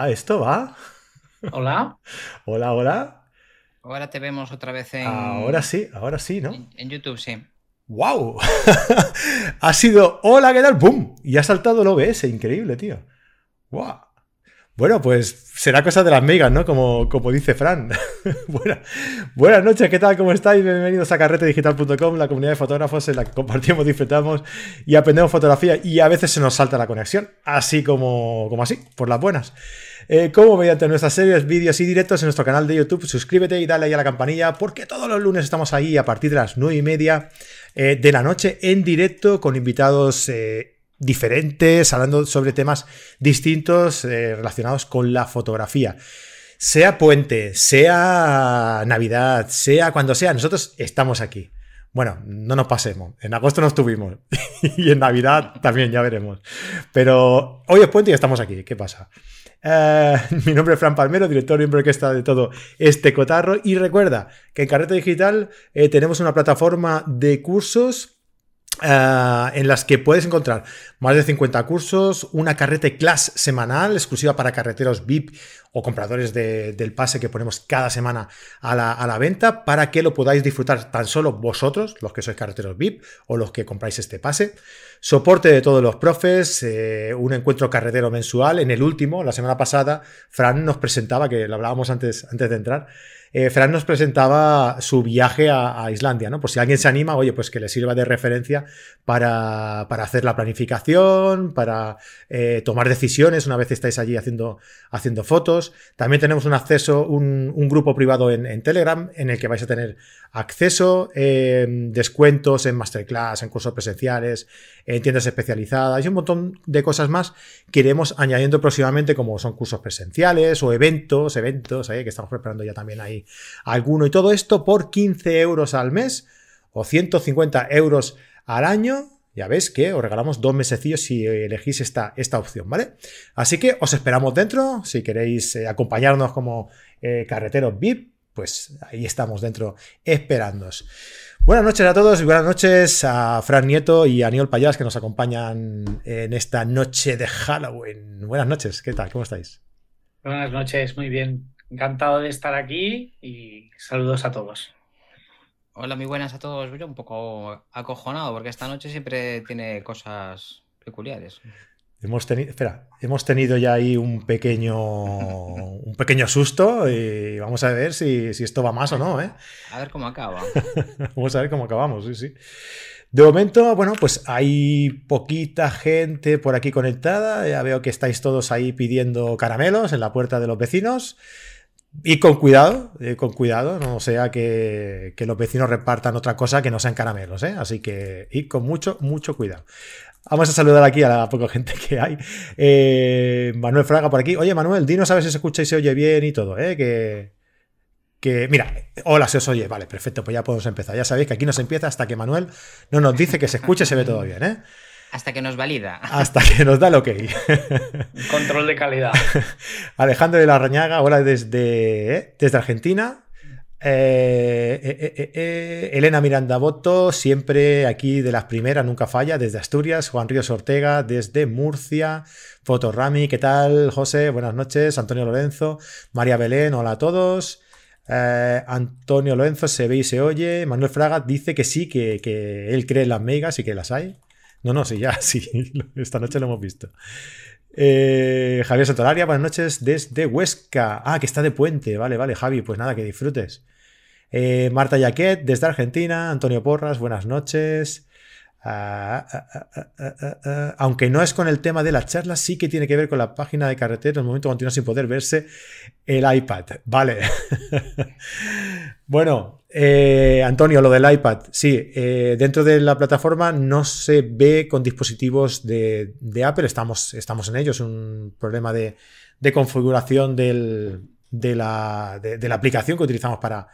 ¿Va esto? ¿Va? Hola. hola, hola. Ahora te vemos otra vez en. Ahora sí, ahora sí, ¿no? En, YouTube, sí. ¡Wow! ha sido hola, ¿qué tal? ¡Bum! Y ha saltado el OBS, increíble, tío. ¡Wow! Bueno, pues será cosa de las megas, ¿no? Como, como dice Fran. buenas noches, ¿qué tal? ¿Cómo estáis? Bienvenidos a carretedigital.com, la comunidad de fotógrafos en la que compartimos, disfrutamos y aprendemos fotografía y a veces se nos salta la conexión, así como, como así, por las buenas. Eh, como mediante nuestras series, vídeos y directos en nuestro canal de YouTube, suscríbete y dale ahí a la campanilla porque todos los lunes estamos ahí a partir de las 9 y media eh, de la noche en directo con invitados eh, diferentes, hablando sobre temas distintos relacionados con la fotografía. Sea puente, sea Navidad, sea cuando sea, nosotros estamos aquí. Bueno, no nos pasemos. En agosto no estuvimos. y en Navidad también, ya veremos. Pero hoy es puente y estamos aquí. ¿Qué pasa? Eh, mi nombre es Fran Palmero, director y miembro que está de todo este cotarro. Y recuerda que en Carrete Digital eh, tenemos una plataforma de cursos eh, en las que puedes encontrar más de 50 cursos, una carrete class semanal exclusiva para carreteros VIP o compradores del pase que ponemos cada semana a la, venta para que lo podáis disfrutar tan solo vosotros, los que sois carreteros VIP o los que compráis este pase. Soporte de todos los profes, eh, un encuentro carretero mensual. En el último, la semana pasada, Fran nos presentaba, que lo hablábamos antes, antes de entrar, eh, Fran nos presentaba su viaje a, Islandia, ¿no? Por si alguien se anima, oye, pues que le sirva de referencia para, hacer la planificación, para eh, tomar decisiones una vez estáis allí haciendo, haciendo fotos. También tenemos un acceso, un, grupo privado en, Telegram en el que vais a tener acceso, eh, descuentos en masterclass, en cursos presenciales, en tiendas especializadas y un montón de cosas más que iremos añadiendo próximamente como son cursos presenciales o eventos, eventos, que estamos preparando ya también ahí alguno y todo esto por 15 euros al mes o 150 euros al año. Ya ves que os regalamos dos mesecillos si elegís esta, esta opción, ¿vale? Así que os esperamos dentro. Si queréis eh, acompañarnos como eh, carreteros VIP, pues ahí estamos dentro esperándoos. Buenas noches a todos y buenas noches a Fran Nieto y a Niol Payas que nos acompañan en esta noche de Halloween. Buenas noches, ¿qué tal? ¿Cómo estáis? Buenas noches, muy bien. Encantado de estar aquí y saludos a todos. Hola, muy buenas a todos. Yo un poco acojonado porque esta noche siempre tiene cosas peculiares. Hemos tenido, espera, hemos tenido ya ahí un pequeño, un pequeño susto y vamos a ver si, esto va más o no, ¿eh? A ver cómo acaba. vamos a ver cómo acabamos, sí, sí. De momento, bueno, pues hay poquita gente por aquí conectada. Ya veo que estáis todos ahí pidiendo caramelos en la puerta de los vecinos. Y con cuidado, eh, con cuidado, no sea que, los vecinos repartan otra cosa que no sean caramelos, ¿eh? Así que, y con mucho, mucho cuidado. Vamos a saludar aquí a la poca gente que hay. Eh, Manuel Fraga por aquí. Oye, Manuel, dinos a ver si se escucha y se oye bien y todo, ¿eh? Que, que, mira, hola, se os oye. Vale, perfecto, pues ya podemos empezar. Ya sabéis que aquí no se empieza hasta que Manuel no nos dice que se escuche y se ve todo bien, ¿eh? Hasta que nos valida. Hasta que nos da el ok. Control de calidad. Alejandro de la Rañaga, hola desde, ¿eh? desde Argentina. Eh, eh, Elena Miranda Boto, siempre aquí de las primeras, nunca falla, desde Asturias. Juan Ríos Ortega, desde Murcia. Fotorami, ¿qué tal? José, buenas noches. Antonio Lorenzo, María Belén, hola a todos. Antonio Lorenzo, se ve y se oye. Manuel Fraga dice que sí, que, que él cree en las megas y que las hay. No, no, sí, ya, sí. Esta noche lo hemos visto. Eh, Javier Santolaria, buenas noches desde Huesca. Ah, que está de puente. Vale, vale, Javi, pues nada, que disfrutes. Eh, Marta Yaquet, desde Argentina. Antonio Porras, buenas noches. Ah, ah, ah, aunque no es con el tema de la charla, sí que tiene que ver con la página de carretera. En el momento continúa sin poder verse el iPad. Vale. bueno, eh, Antonio, lo del iPad, sí, eh, dentro de la plataforma no se ve con dispositivos de, Apple, estamos, estamos en ello, es un problema de, configuración de, la, aplicación que utilizamos para,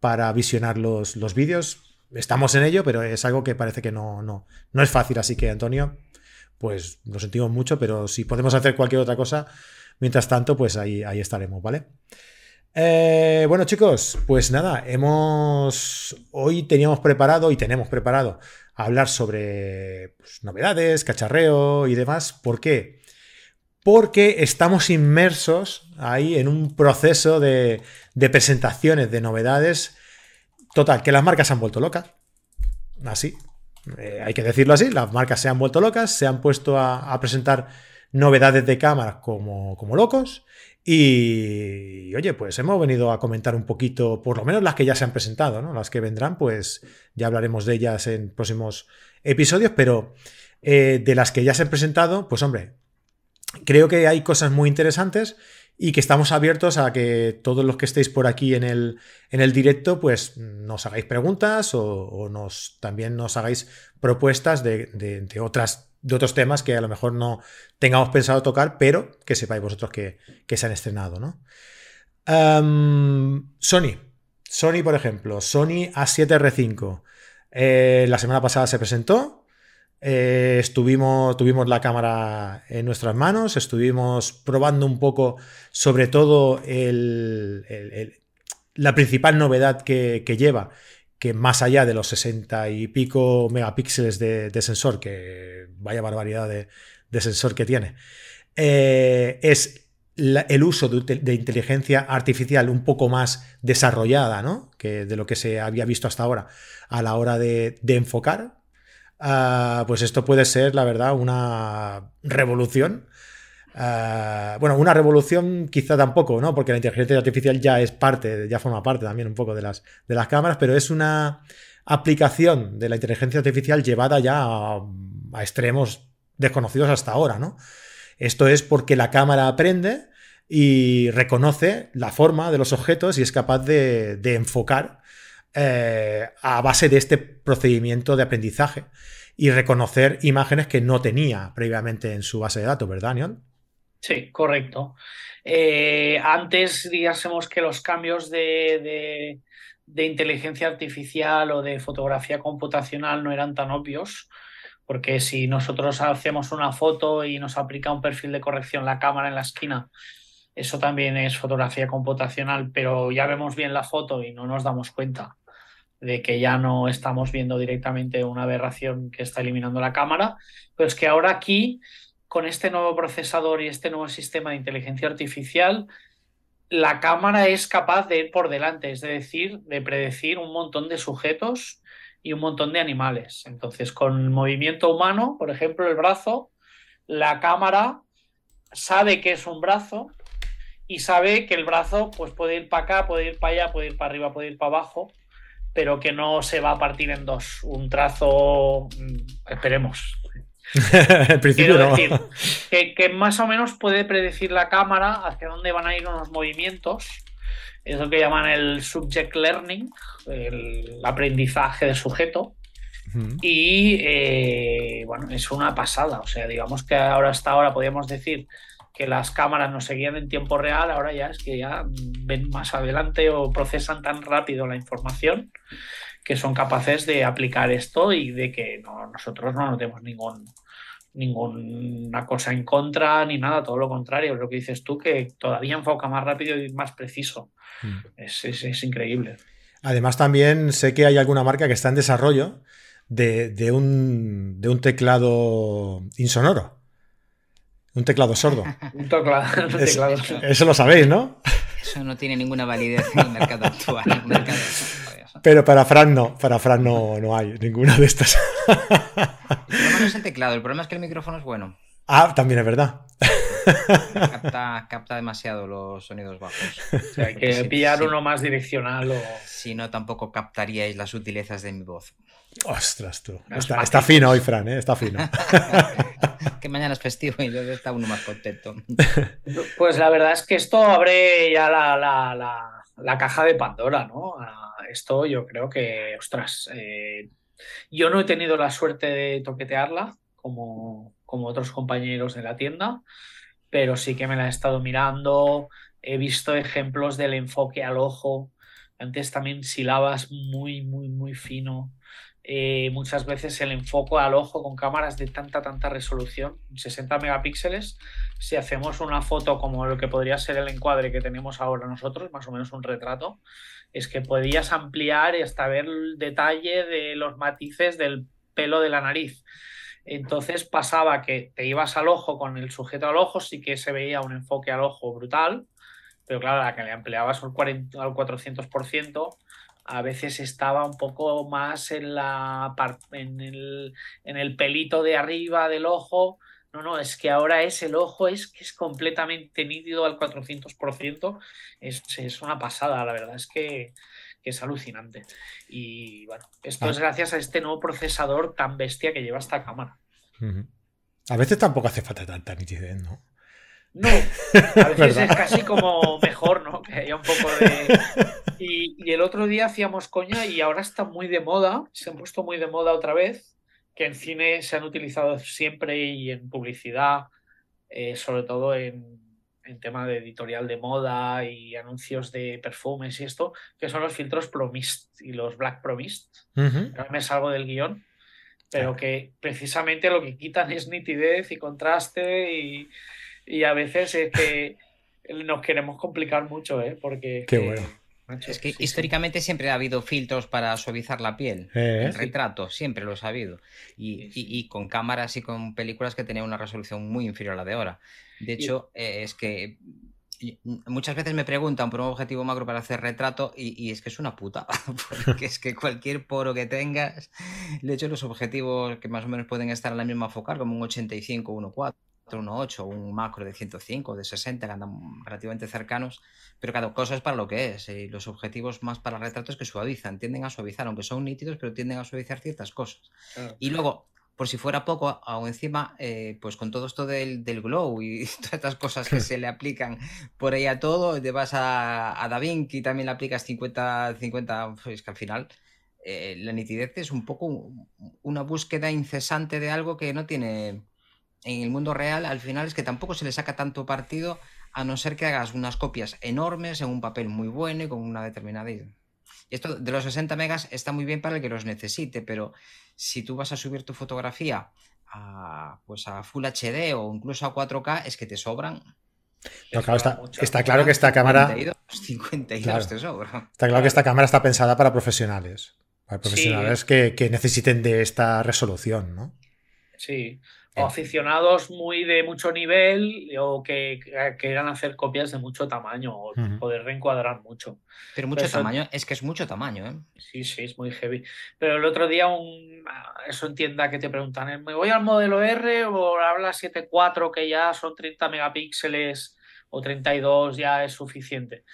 para visionar los, vídeos. Estamos en ello, pero es algo que parece que no, no, no es fácil, así que Antonio, pues lo sentimos mucho, pero si podemos hacer cualquier otra cosa, mientras tanto, pues ahí, ahí estaremos, ¿vale? Eh, bueno chicos, pues nada, hemos hoy teníamos preparado y tenemos preparado hablar sobre pues, novedades, cacharreo y demás. ¿Por qué? porque estamos inmersos ahí en un proceso de, presentaciones, de novedades. Total, que las marcas se han vuelto locas. Así. Eh, hay que decirlo así, las marcas se han vuelto locas, se han puesto a, presentar novedades de cámara como, como locos. Y, oye, pues hemos venido a comentar un poquito, por lo menos las que ya se han presentado, ¿no? Las que vendrán, pues ya hablaremos de ellas en próximos episodios, pero eh, de las que ya se han presentado, pues hombre, creo que hay cosas muy interesantes y que estamos abiertos a que todos los que estéis por aquí en el, en el directo, pues nos hagáis preguntas o, nos, también nos hagáis propuestas de, otras, de otros temas que a lo mejor no tengamos pensado tocar, pero que sepáis vosotros que, se han estrenado, ¿no? Sony. Sony, por ejemplo, Sony A7R5. Eh, la semana pasada se presentó, eh, estuvimos, tuvimos la cámara en nuestras manos, estuvimos probando un poco, sobre todo la principal novedad que, lleva, que más allá de los 60 y pico megapíxeles de, sensor, que vaya barbaridad de, sensor que tiene, eh, es el uso de, inteligencia artificial un poco más desarrollada ¿no? que de lo que se había visto hasta ahora a la hora de enfocar Ah, pues esto puede ser, la verdad, una revolución. Ah, bueno, una revolución quizá tampoco, ¿no? Porque la inteligencia artificial ya es parte, ya forma parte también un poco de las, de las cámaras, pero es una aplicación de la inteligencia artificial llevada ya a, extremos desconocidos hasta ahora, ¿no? Esto es porque la cámara aprende y reconoce la forma de los objetos y es capaz de, enfocar eh, a base de este procedimiento de aprendizaje y reconocer imágenes que no tenía previamente en su base de datos, ¿verdad, Daniel? Sí, correcto. Eh, antes digásemos que los cambios de, inteligencia artificial o de fotografía computacional no eran tan obvios, porque si nosotros hacemos una foto y nos aplica un perfil de corrección la cámara en la esquina, eso también es fotografía computacional, pero ya vemos bien la foto y no nos damos cuenta de que ya no estamos viendo directamente una aberración que está eliminando la cámara, pero es que ahora aquí, con este nuevo procesador y este nuevo sistema de inteligencia artificial, la cámara es capaz de ir por delante, es decir, de predecir un montón de sujetos y un montón de animales. Entonces, con movimiento humano, por ejemplo, el brazo, la cámara sabe que es un brazo y sabe que el brazo pues, puede ir para acá, puede ir para allá, puede ir para arriba, puede ir para abajo pero que no se va a partir en dos. Un trazo, mm, esperemos. en principio no. decir, que, más o menos puede predecir la cámara hacia dónde van a ir unos movimientos. Es lo que llaman el subject learning, el aprendizaje de sujeto. Y eh, bueno, es una pasada. O sea, digamos que ahora hasta ahora podríamos decir que las cámaras nos seguían en tiempo real, ahora ya es que ya ven más adelante o procesan tan rápido la información que son capaces de aplicar esto y de que nosotros no notemos ningún, ninguna cosa en contra ni nada, todo lo contrario, lo que dices tú, que todavía enfoca más rápido y más preciso. Mm. Es, increíble. Además, también sé que hay alguna marca que está en desarrollo de, un, de un teclado insonoro. Un teclado sordo. un teclado, Eso lo sabéis, ¿no? Eso no tiene ninguna validez en el mercado actual. Pero para Fran no, para Fran no, no hay ninguna de estas. El problema no es el teclado, el problema es que el micrófono es bueno. Ah, también es verdad. Capta, demasiado los sonidos bajos. hay que pillar uno más direccional. O... Si no, tampoco captaríais las sutilezas de mi voz. Ostras, tú. Está, fino hoy, Fran, ¿eh? está fino. que mañana es festivo y yo está uno más contento. Pues la verdad es que esto abre ya la, caja de Pandora, ¿no? Esto yo creo que, ostras, eh, yo no he tenido la suerte de toquetearla como, como otros compañeros de la tienda, pero sí que me la he estado mirando, he visto ejemplos del enfoque al ojo, antes también silabas muy, muy, muy fino. Eh, muchas veces el enfoque al ojo con cámaras de tanta, tanta resolución, 60 megapíxeles, si hacemos una foto como lo que podría ser el encuadre que tenemos ahora nosotros, más o menos un retrato, es que podías ampliar y hasta ver el detalle de los matices del pelo de la nariz. Entonces pasaba que te ibas al ojo con el sujeto al ojo, sí que se veía un enfoque al ojo brutal, pero claro, la que le ampliabas al, 40, al 400%, a veces estaba un poco más en, la, en, el, en el pelito de arriba del ojo. No, no, es que ahora es el ojo, es que es completamente nítido al 400%. Es, es una pasada, la verdad es que, que es alucinante. Y bueno, esto Ah. es gracias a este nuevo procesador tan bestia que lleva esta cámara. A veces tampoco hace falta tanta nitidez, ¿no? No, a veces es casi como mejor, ¿no? Que haya un poco de... Y, y el otro día hacíamos coña y ahora está muy de moda, se han puesto muy de moda otra vez, que en cine se han utilizado siempre y en publicidad, eh, sobre todo en, en tema de editorial de moda y anuncios de perfumes y esto, que son los filtros Pro Mist y los Black Pro Mist. Ujú. Ahora me salgo del guion, pero que precisamente lo que quitan es nitidez y contraste y, y a veces es que nos queremos complicar mucho, ¿eh? Porque... Qué bueno. Macho, Es que sí, sí. históricamente siempre ha habido filtros para suavizar la piel. Eh, En sí. retrato, siempre los ha habido. Y, Sí, sí. y- y con cámaras y con películas que tenían una resolución muy inferior a la de ahora. De hecho, eh, es que y- muchas veces me preguntan por un objetivo macro para hacer retrato y, y es que es una puta. Porque es que cualquier poro que tengas, de hecho, los objetivos que más o menos pueden estar en la misma focal, como un 85, 1.4. 1.8, un macro de 105, de 60, que andan relativamente cercanos, pero cada cosa es para lo que es. Y los objetivos más para retratos que suavizan, tienden a suavizar, aunque son nítidos, pero tienden a suavizar ciertas cosas. Claro. Y luego, por si fuera poco, aún encima, eh, pues con todo esto del, del glow y todas estas cosas que se le aplican por ahí a todo, te vas a, a DaVinci, también le aplicas 50, 50, pues que al final eh, la nitidez es un poco un- una búsqueda incesante de algo que no tiene en el mundo real, al final es que tampoco se le saca tanto partido a no ser que hagas unas copias enormes en un papel muy bueno y con una determinada... Y esto de los 60 megas está muy bien para el que los necesite, pero si tú vas a subir tu fotografía a, pues a Full HD o incluso a 4K, es que te sobran. No, Eso claro, está, claro que esta cámara. 52, 52 Claro. te sobran. Está claro que esta cámara está pensada para profesionales. Para Sí. profesionales que, que necesiten de esta resolución, ¿no? Sí. O aficionados muy de mucho nivel o que que quieran hacer copias de mucho tamaño o Ujú. poder reencuadrar mucho. Pero mucho tamaño, es que es mucho tamaño, ¿eh? Sí, sí, es muy heavy. Pero el otro día, un, eso entienda que te preguntan, ¿eh, ¿me voy al modelo R o habla 7.4 que ya son 30 megapíxeles o 32 ya es suficiente?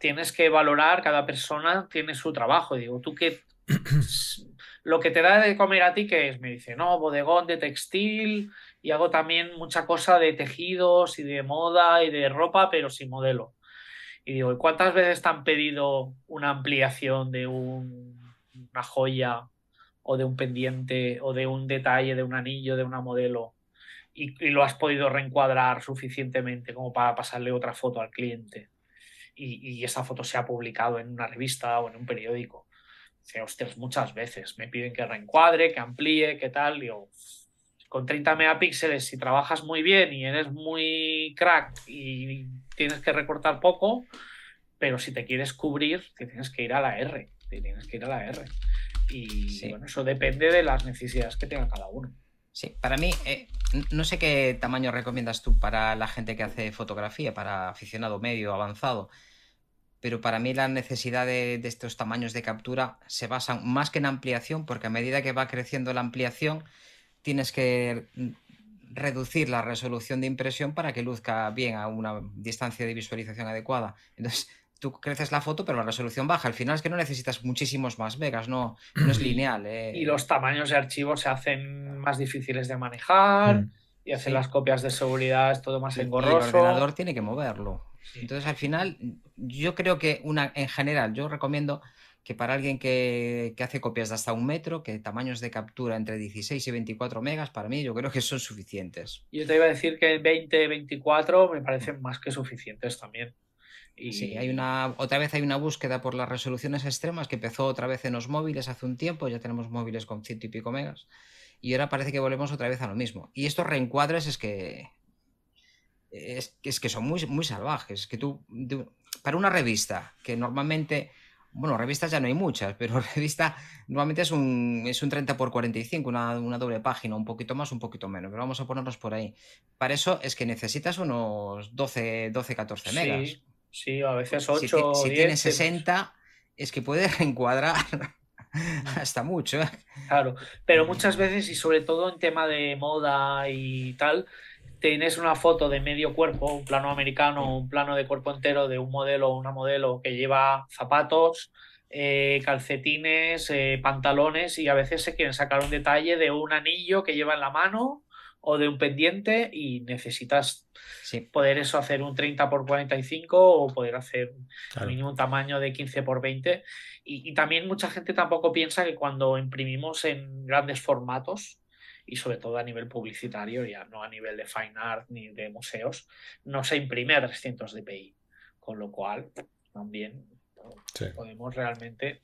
Tienes que valorar, cada persona tiene su trabajo. Digo, tú qué lo que te da de comer a ti, que es? Me dice, no, bodegón de textil y hago también mucha cosa de tejidos y de moda y de ropa, pero sin modelo. Y digo, ¿y cuántas veces te han pedido una ampliación de un- una joya o de un pendiente o de un detalle de un anillo de una modelo y, y lo has podido reencuadrar suficientemente como para pasarle otra foto al cliente? Y, y esa foto se ha publicado en una revista o en un periódico. Hostias, muchas veces me piden que reencuadre, que amplíe, que tal. Digo, con 30 megapíxeles, si trabajas muy bien y eres muy crack y tienes que recortar poco, pero si te quieres cubrir, te tienes que ir a la R. Te tienes que ir a la R. Y Sí. bueno, eso depende de las necesidades que tenga cada uno. Sí, para mí, eh, no sé qué tamaño recomiendas tú para la gente que hace fotografía, para aficionado medio, avanzado, pero para mí la necesidad de, de estos tamaños de captura se basan más que en ampliación, porque a medida que va creciendo la ampliación, tienes que reducir la resolución de impresión para que luzca bien a una distancia de visualización adecuada. Entonces, tú creces la foto, pero la resolución baja. Al final es que no necesitas muchísimos más megas, no, no es lineal. eh. Y los tamaños de archivos se hacen más difíciles de manejar Mm. y hacer Sí. las copias de seguridad es todo más y el engorroso. ordenador tiene que moverlo. Sí. Entonces, al final, yo creo que una, en general, yo recomiendo que para alguien que, que hace copias de hasta un metro, que tamaños de captura entre 16 y 24 megas, para mí yo creo que son suficientes. Yo te iba a decir que 20, 24 me parecen más que suficientes también. Y Sí, hay una, otra vez hay una búsqueda por las resoluciones extremas que empezó otra vez en los móviles hace un tiempo, ya tenemos móviles con ciento y pico megas, y ahora parece que volvemos otra vez a lo mismo. Y estos reencuadres es que es, que- es que son muy, muy salvajes. Que tú, de- para una revista que normalmente Bueno, revistas ya no hay muchas, pero revista normalmente es un, es un 30 por 45, una, una doble página, un poquito más, un poquito menos, pero vamos a ponernos por ahí. Para eso es que necesitas unos 12, 12 14 megas. Sí, sí, a veces 8 Si, si 10, tienes sí, 60, es que puedes encuadrar Mm. hasta mucho. ¿eh? Claro, pero muchas veces y sobre todo en tema de moda y tal, tienes una foto de medio cuerpo, un plano americano, un plano de cuerpo entero de un modelo o una modelo que lleva zapatos, eh, calcetines, eh, pantalones y a veces se quieren sacar un detalle de un anillo que lleva en la mano o de un pendiente y necesitas Sí, poder eso hacer un 30 por 45 o poder hacer Claro. mínimo un tamaño de 15 por 20 y, y también mucha gente tampoco piensa que cuando imprimimos en grandes formatos y sobre todo a nivel publicitario, ya no a nivel de fine art ni de museos, no se imprime a 300 dpi, con lo cual también Sí. podemos realmente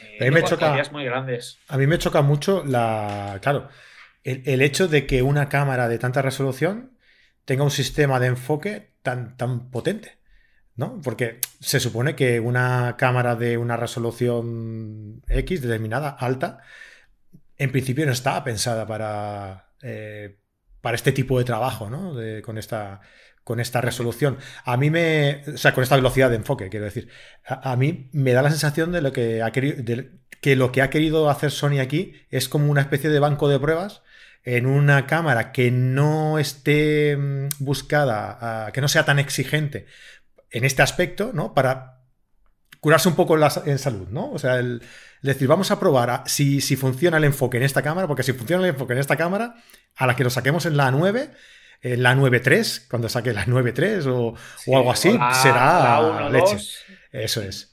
eh, A mí me choca- tareas muy grandes. A mí me choca mucho la. Claro, el, el hecho de que una cámara de tanta resolución tenga un sistema de enfoque tan, tan potente. ¿No? Porque se supone que una cámara de una resolución X determinada, alta, en principio no estaba pensada para, eh, para este tipo de trabajo, ¿no? Con, esta, con esta resolución. A mí me. O sea, con esta velocidad de enfoque, quiero decir. A, mí me da la sensación de lo que ha querido. que lo que ha querido hacer Sony aquí es como una especie de banco de pruebas en una cámara que no esté mm, buscada, que no sea tan exigente en este aspecto, ¿no? Para curarse un poco en, la- en salud, ¿no? O sea, el, el decir, vamos a probar a- si, si funciona el enfoque en esta cámara, porque si funciona el enfoque en esta cámara, a la que lo saquemos en la 9, en la 9.3, cuando saque la 9.3 o, o algo así, la- será la leche. Eso es.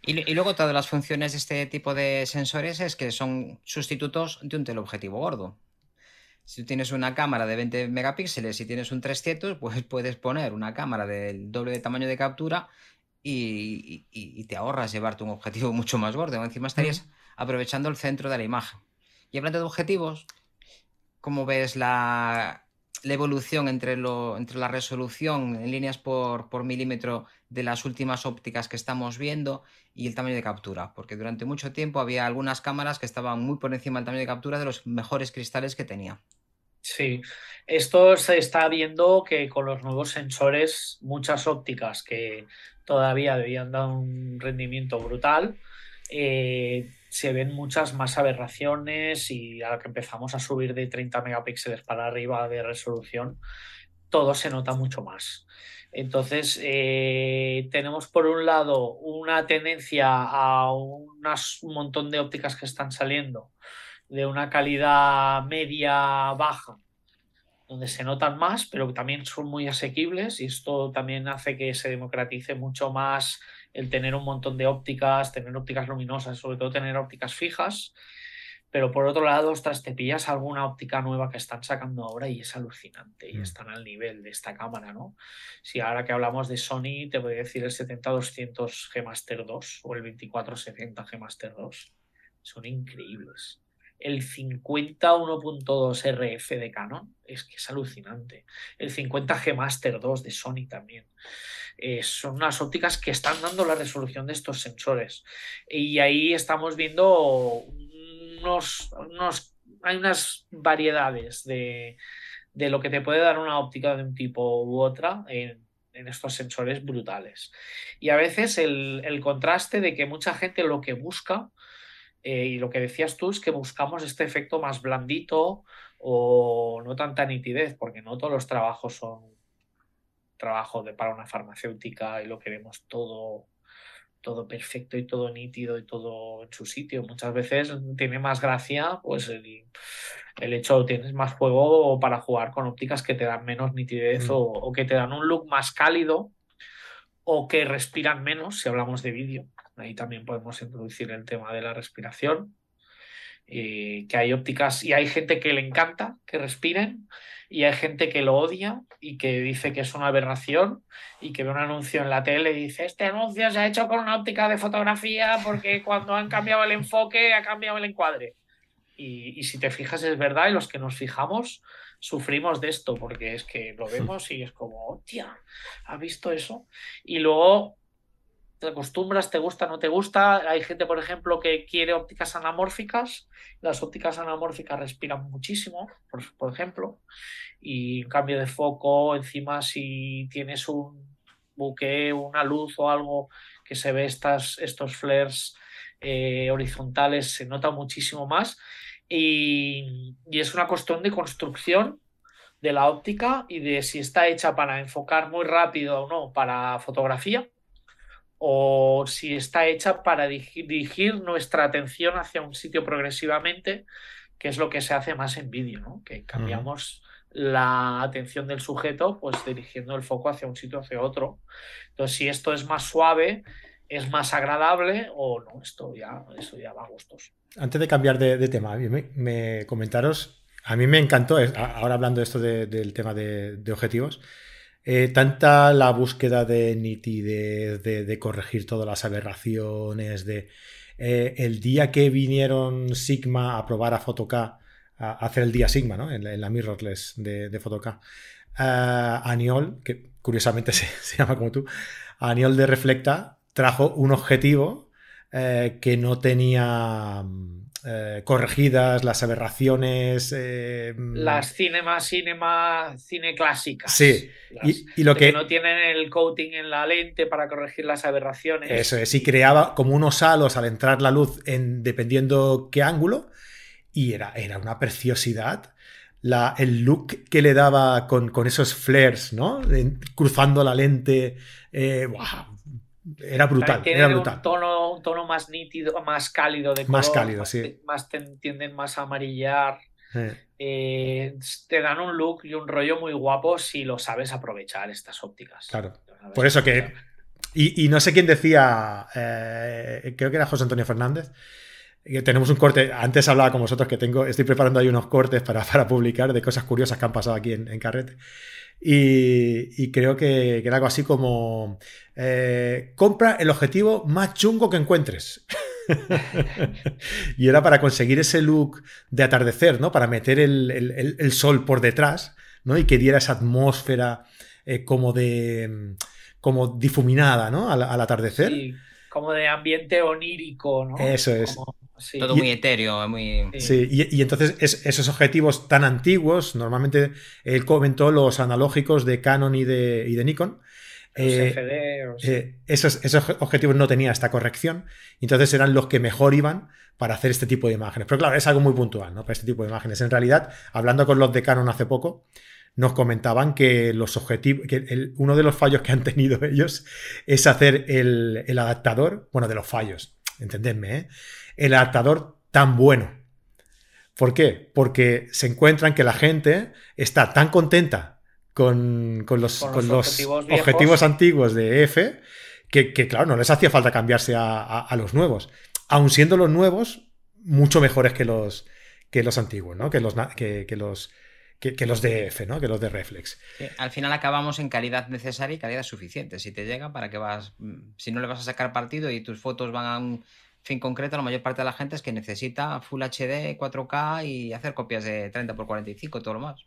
Y, y luego todas las funciones de este tipo de sensores es que son sustitutos de un teleobjetivo gordo. Si tú tienes una cámara de 20 megapíxeles y tienes un 300, pues puedes poner una cámara del doble de tamaño de captura y, y- y te ahorras llevarte un objetivo mucho más gordo. Encima estarías aprovechando el centro de la imagen. Y hablando de objetivos, ¿cómo ves la, la evolución entre, lo, entre la resolución en líneas por, por milímetro de las últimas ópticas que estamos viendo y el tamaño de captura? Porque durante mucho tiempo había algunas cámaras que estaban muy por encima del tamaño de captura de los mejores cristales que tenía. Sí, esto se está viendo que con los nuevos sensores, muchas ópticas que todavía debían dar un rendimiento brutal, eh, se ven muchas más aberraciones y a la que empezamos a subir de 30 megapíxeles para arriba de resolución, todo se nota mucho más. Entonces, eh, tenemos por un lado una tendencia a unas- un montón de ópticas que están saliendo de una calidad media baja, donde se notan más, pero que también son muy asequibles y esto también hace que se democratice mucho más el tener un montón de ópticas, tener ópticas luminosas, sobre todo tener ópticas fijas. Pero por otro lado, ostras, te pillas alguna óptica nueva que están sacando ahora y es alucinante y Mm. están al nivel de esta cámara, ¿no? Si ahora que hablamos de Sony, te voy a decir el 70-200 G Master 2 o el 24-70 G Master 2. Son increíbles. El 50 1.2 RF de Canon es que es alucinante. El 50 G Master 2 de Sony también. Eh, son unas ópticas que están dando la resolución de estos sensores. Y ahí estamos viendo unos, unos hay unas variedades de, de lo que te puede dar una óptica de un tipo u otra en, en estos sensores brutales. Y a veces el, el, contraste de que mucha gente lo que busca, eh, y lo que decías tú, es que buscamos este efecto más blandito o no tanta nitidez, porque no todos los trabajos son trabajo de, para una farmacéutica y lo queremos todo todo perfecto y todo nítido y todo en su sitio. Muchas veces tiene más gracia pues el, el hecho tienes más juego para jugar con ópticas que te dan menos nitidez mm. o, o, que te dan un look más cálido o que respiran menos si hablamos de vídeo. Ahí también podemos introducir el tema de la respiración. Eh, que hay ópticas y hay gente que le encanta que respiren y hay gente que lo odia y que dice que es una aberración y que ve un anuncio en la tele y dice este anuncio se ha hecho con una óptica de fotografía porque cuando han cambiado el enfoque ha cambiado el encuadre y, y si te fijas es verdad y los que nos fijamos sufrimos de esto porque es que lo vemos y es como hostia ¿has visto eso? y luego te acostumbras, te gusta, no te gusta. Hay gente, por ejemplo, que quiere ópticas anamórficas. Las ópticas anamórficas respiran muchísimo, por, ejemplo. Y en cambio de foco, encima si tienes un buque, una luz o algo que se ve estas, estos flares eh, horizontales, se nota muchísimo más. Y es una cuestión de construcción de la óptica y de si está hecha para enfocar muy rápido o no para fotografía o si está hecha para dirigir nuestra atención hacia un sitio progresivamente, que es lo que se hace más en vídeo, ¿no? que cambiamos la atención del sujeto pues dirigiendo el foco hacia un sitio hacia otro. Entonces, si esto es más suave, es más agradable o no, esto ya, eso ya va a gustos. Antes de cambiar de, tema, me, comentaros, a mí me encantó, ahora hablando de esto del tema de objetivos, eh, tanta la búsqueda de nitidez, de, corregir todas las aberraciones, de eh, el día que vinieron Sigma a probar a Photo a, hacer el día Sigma, ¿no? En, la mirrorless de, de K, Aniol, que curiosamente se, llama como tú, Aniol de Reflecta trajo un objetivo eh, que no tenía eh, corregidas, las aberraciones. Eh, las cinema, cinema, cine clásicas. Sí, y, lo que... no tienen el coating en la lente para corregir las aberraciones. Eso es, y creaba como unos halos al entrar la luz en dependiendo qué ángulo, y era, era una preciosidad. La, el look que le daba con, con esos flares, ¿no? cruzando la lente. Eh, era brutal. era brutal. Un tono, un tono más nítido, más cálido de color. Más cálido, sí. Más tienden más a amarillar. Eh, te dan un look y un rollo muy guapo si lo sabes aprovechar estas ópticas. Claro. Por eso que. Y, no sé quién decía, eh, creo que era José Antonio Fernández, que tenemos un corte, antes hablaba con vosotros que tengo, estoy preparando ahí unos cortes para, para publicar de cosas curiosas que han pasado aquí en, en Carrete. Y, creo que, era algo así como eh, compra el objetivo más chungo que encuentres. y era para conseguir ese look de atardecer, ¿no? Para meter el, sol por detrás, ¿no? Y que diera esa atmósfera eh, como de como difuminada, ¿no? Al, atardecer. Sí, como de ambiente onírico, ¿no? Eso es. Todo muy etéreo, muy... Sí, y, entonces esos objetivos tan antiguos, normalmente él comentó los analógicos de Canon y de, de Nikon, eh, eh, esos, esos, objetivos no tenían esta corrección, entonces eran los que mejor iban para hacer este tipo de imágenes. Pero claro, es algo muy puntual, ¿no? Para este tipo de imágenes. En realidad, hablando con los de Canon hace poco, nos comentaban que los objetivos, que uno de los fallos que han tenido ellos es hacer el, el adaptador, bueno, de los fallos, entendedme, ¿eh? El adaptador tan bueno. ¿Por qué? Porque se encuentran que la gente está tan contenta con, los, objetivos, antiguos de F que, claro, no les hacía falta cambiarse a, los nuevos. Aun siendo los nuevos mucho mejores que los, que los antiguos, ¿no? Que los, que, los, que, los de F, ¿no? Que los de Reflex. al final acabamos en calidad necesaria y calidad suficiente. Si te llega, para que vas. Si no le vas a sacar partido y tus fotos van a un fin concreto, la mayor parte de la gente es que necesita Full HD, 4K y hacer copias de 30 x 45, todo lo más.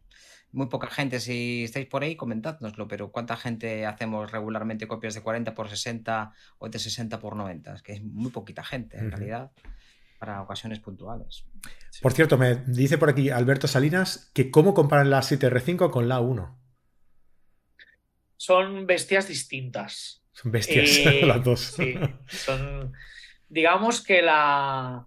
Muy poca gente, si estáis por ahí, comentádnoslo, pero ¿cuánta gente hacemos regularmente copias de 40 x 60 o de 60 x 90? Es que es muy poquita gente, en realidad, para ocasiones puntuales. Por cierto, me dice por aquí Alberto Salinas que cómo comparan la 7R5 con la 1. Son bestias distintas. Son bestias, eh, las dos. Sí, son digamos que la,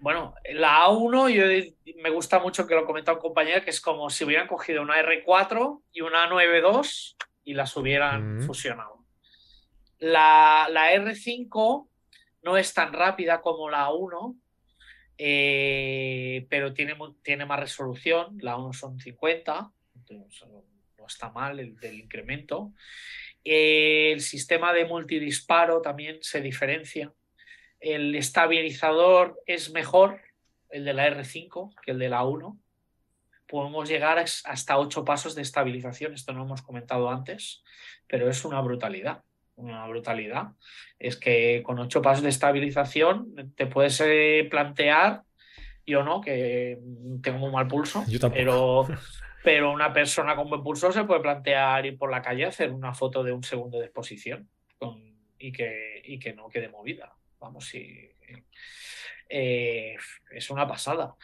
bueno, la A1 yo me gusta mucho que lo comenta un compañero que es como si hubieran cogido una R4 y una 92 y las hubieran fusionado. La, R5 no es tan rápida como la A1, eh, pero tiene, tiene más resolución. La 1 son 50, no está mal el del incremento. El sistema de multidisparo también se diferencia. El estabilizador es mejor, el de la R5, que el de la 1. Podemos llegar hasta 8 pasos de estabilización, esto no lo hemos comentado antes, pero es una brutalidad. Una brutalidad. Es que con 8 pasos de estabilización te puedes eh, plantear, yo no, que tengo muy mal pulso, pero pero una persona con buen pulso se puede plantear ir por la calle a hacer una foto de un segundo de exposición y que, no quede movida. Vamos, sí. Eh, es una pasada.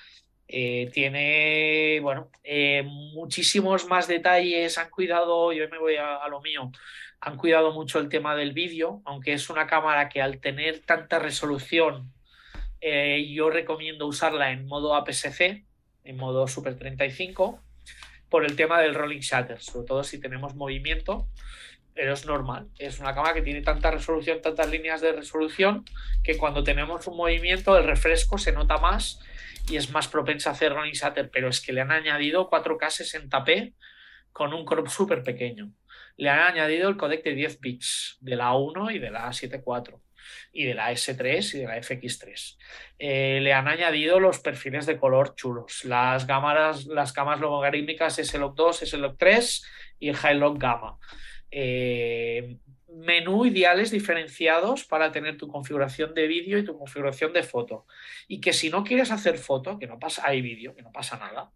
Eh, tiene, bueno, eh, muchísimos más detalles. Han cuidado, yo me voy a, lo mío, han cuidado mucho el tema del vídeo, aunque es una cámara que al tener tanta resolución, yo recomiendo usarla en modo APS-C, en modo Super 35, por el tema del rolling shutter, sobre todo si tenemos movimiento pero es normal. Es una cámara que tiene tanta resolución, tantas líneas de resolución, que cuando tenemos un movimiento, el refresco se nota más y es más propensa a hacer running shutter. Pero es que le han añadido 4K 60p con un crop súper pequeño. Le han añadido el codec de 10 bits de la A1 y de la A74 y de la S3 y de la FX3. Eh, le han añadido los perfiles de color chulos, las cámaras, las logarítmicas S-Log2, S-Log3 y el High-Log Gamma. Eh, menú ideales diferenciados para tener tu configuración de vídeo y tu configuración de foto. Y que si no quieres hacer foto, que no pasa, hay vídeo, que no pasa nada,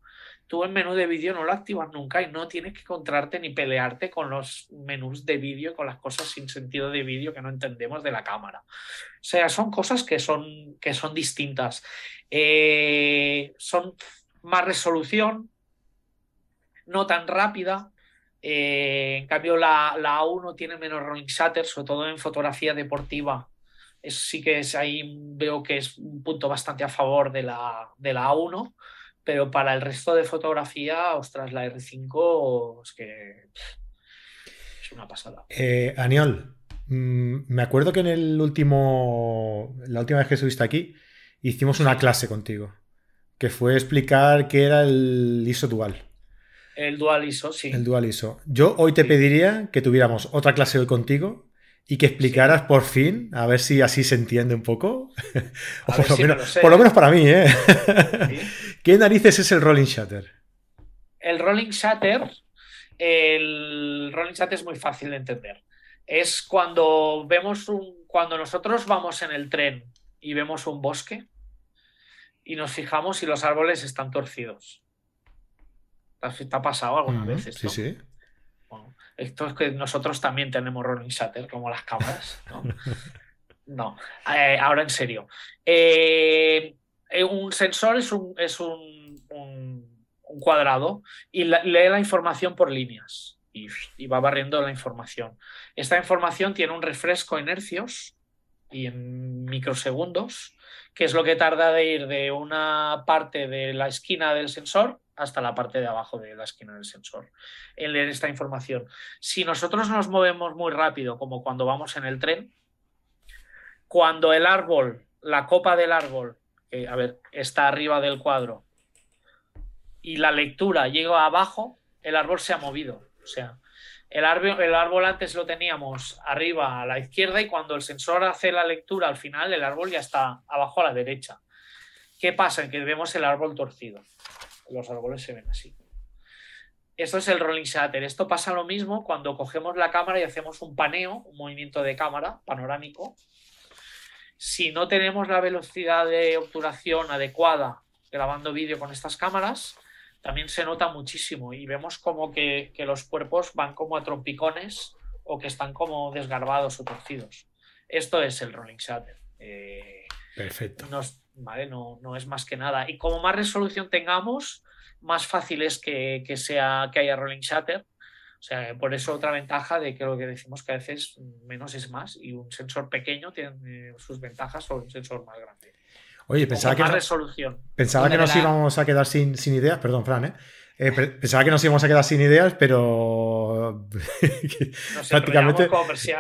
tú en menú de vídeo no lo activas nunca y no tienes que encontrarte ni pelearte con los menús de vídeo con las cosas sin sentido de vídeo que no entendemos de la cámara. O sea, son cosas que son, que son distintas. Eh, son más resolución, no tan rápida, eh, en cambio, la, la, A1 tiene menos rolling shutter, sobre todo en fotografía deportiva. Es, sí que es ahí veo que es un punto bastante a favor de la, de la A1, pero para el resto de fotografía, ostras, la R5 es que es una pasada. Eh, Aniol, mm, me acuerdo que en el último, la última vez que estuviste aquí, hicimos una clase contigo, que fue explicar qué era el ISO dual. El Dual ISO, sí. El Dual ISO. Yo hoy te pediría que tuviéramos otra clase hoy contigo y que explicaras por fin, a ver si así se entiende un poco. o por, lo menos, por, lo menos, para mí, ¿eh? ¿Qué narices es el rolling shutter? El rolling shutter, el rolling shutter es muy fácil de entender. Es cuando vemos un, cuando nosotros vamos en el tren y vemos un bosque y nos fijamos si los árboles están torcidos. ¿Te ha pasado alguna vez esto? Sí, sí. Esto es que nosotros también tenemos rolling shutter, como las cámaras. No, eh, ahora en serio. Eh, eh, un sensor es un, es un, cuadrado y lee la información por líneas y, y, va barriendo la información. Esta información tiene un refresco en hercios y en microsegundos, que es lo que tarda de ir de una parte de la esquina del sensor hasta la parte de abajo de la esquina del sensor en leer esta información. Si nosotros nos movemos muy rápido, como cuando vamos en el tren, cuando el árbol, la copa del árbol, que a ver, está arriba del cuadro, y la lectura llega abajo, el árbol se ha movido. O sea, el árbol, el árbol antes lo teníamos arriba a la izquierda y cuando el sensor hace la lectura al final, el árbol ya está abajo a la derecha. ¿Qué pasa? Que vemos el árbol torcido los árboles se ven así. Esto es el rolling shutter. Esto pasa lo mismo cuando cogemos la cámara y hacemos un paneo, un movimiento de cámara panorámico. Si no tenemos la velocidad de obturación adecuada grabando vídeo con estas cámaras, también se nota muchísimo y vemos como que, los cuerpos van como a trompicones o que están como desgarbados o torcidos. Esto es el rolling shutter. Eh, Perfecto. ¿Vale? No, no es más que nada. Y como más resolución tengamos, más fácil es que, sea, que haya rolling shutter. O sea, por eso otra ventaja de que lo que decimos que a veces menos es más y un sensor pequeño tiene sus ventajas sobre un sensor más grande. Oye, pensaba que, más resolución. Pensaba que nos íbamos a quedar sin, sin ideas, perdón, Fran, ¿eh? Eh, pensaba que nos íbamos a quedar sin ideas, pero prácticamente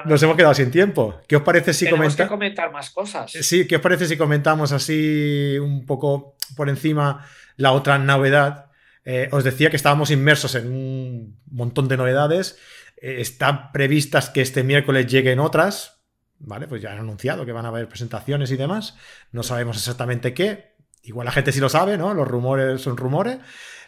nos hemos quedado sin tiempo. ¿Qué os parece si comentamos? comentar más cosas. Sí, ¿qué os parece si comentamos así un poco por encima la otra novedad? Eh, os decía que estábamos inmersos en un montón de novedades. Eh, están previstas que este miércoles lleguen otras. Vale, pues ya han anunciado que van a haber presentaciones y demás. No sabemos exactamente qué. Igual la gente sí lo sabe, ¿no? Los rumores son rumores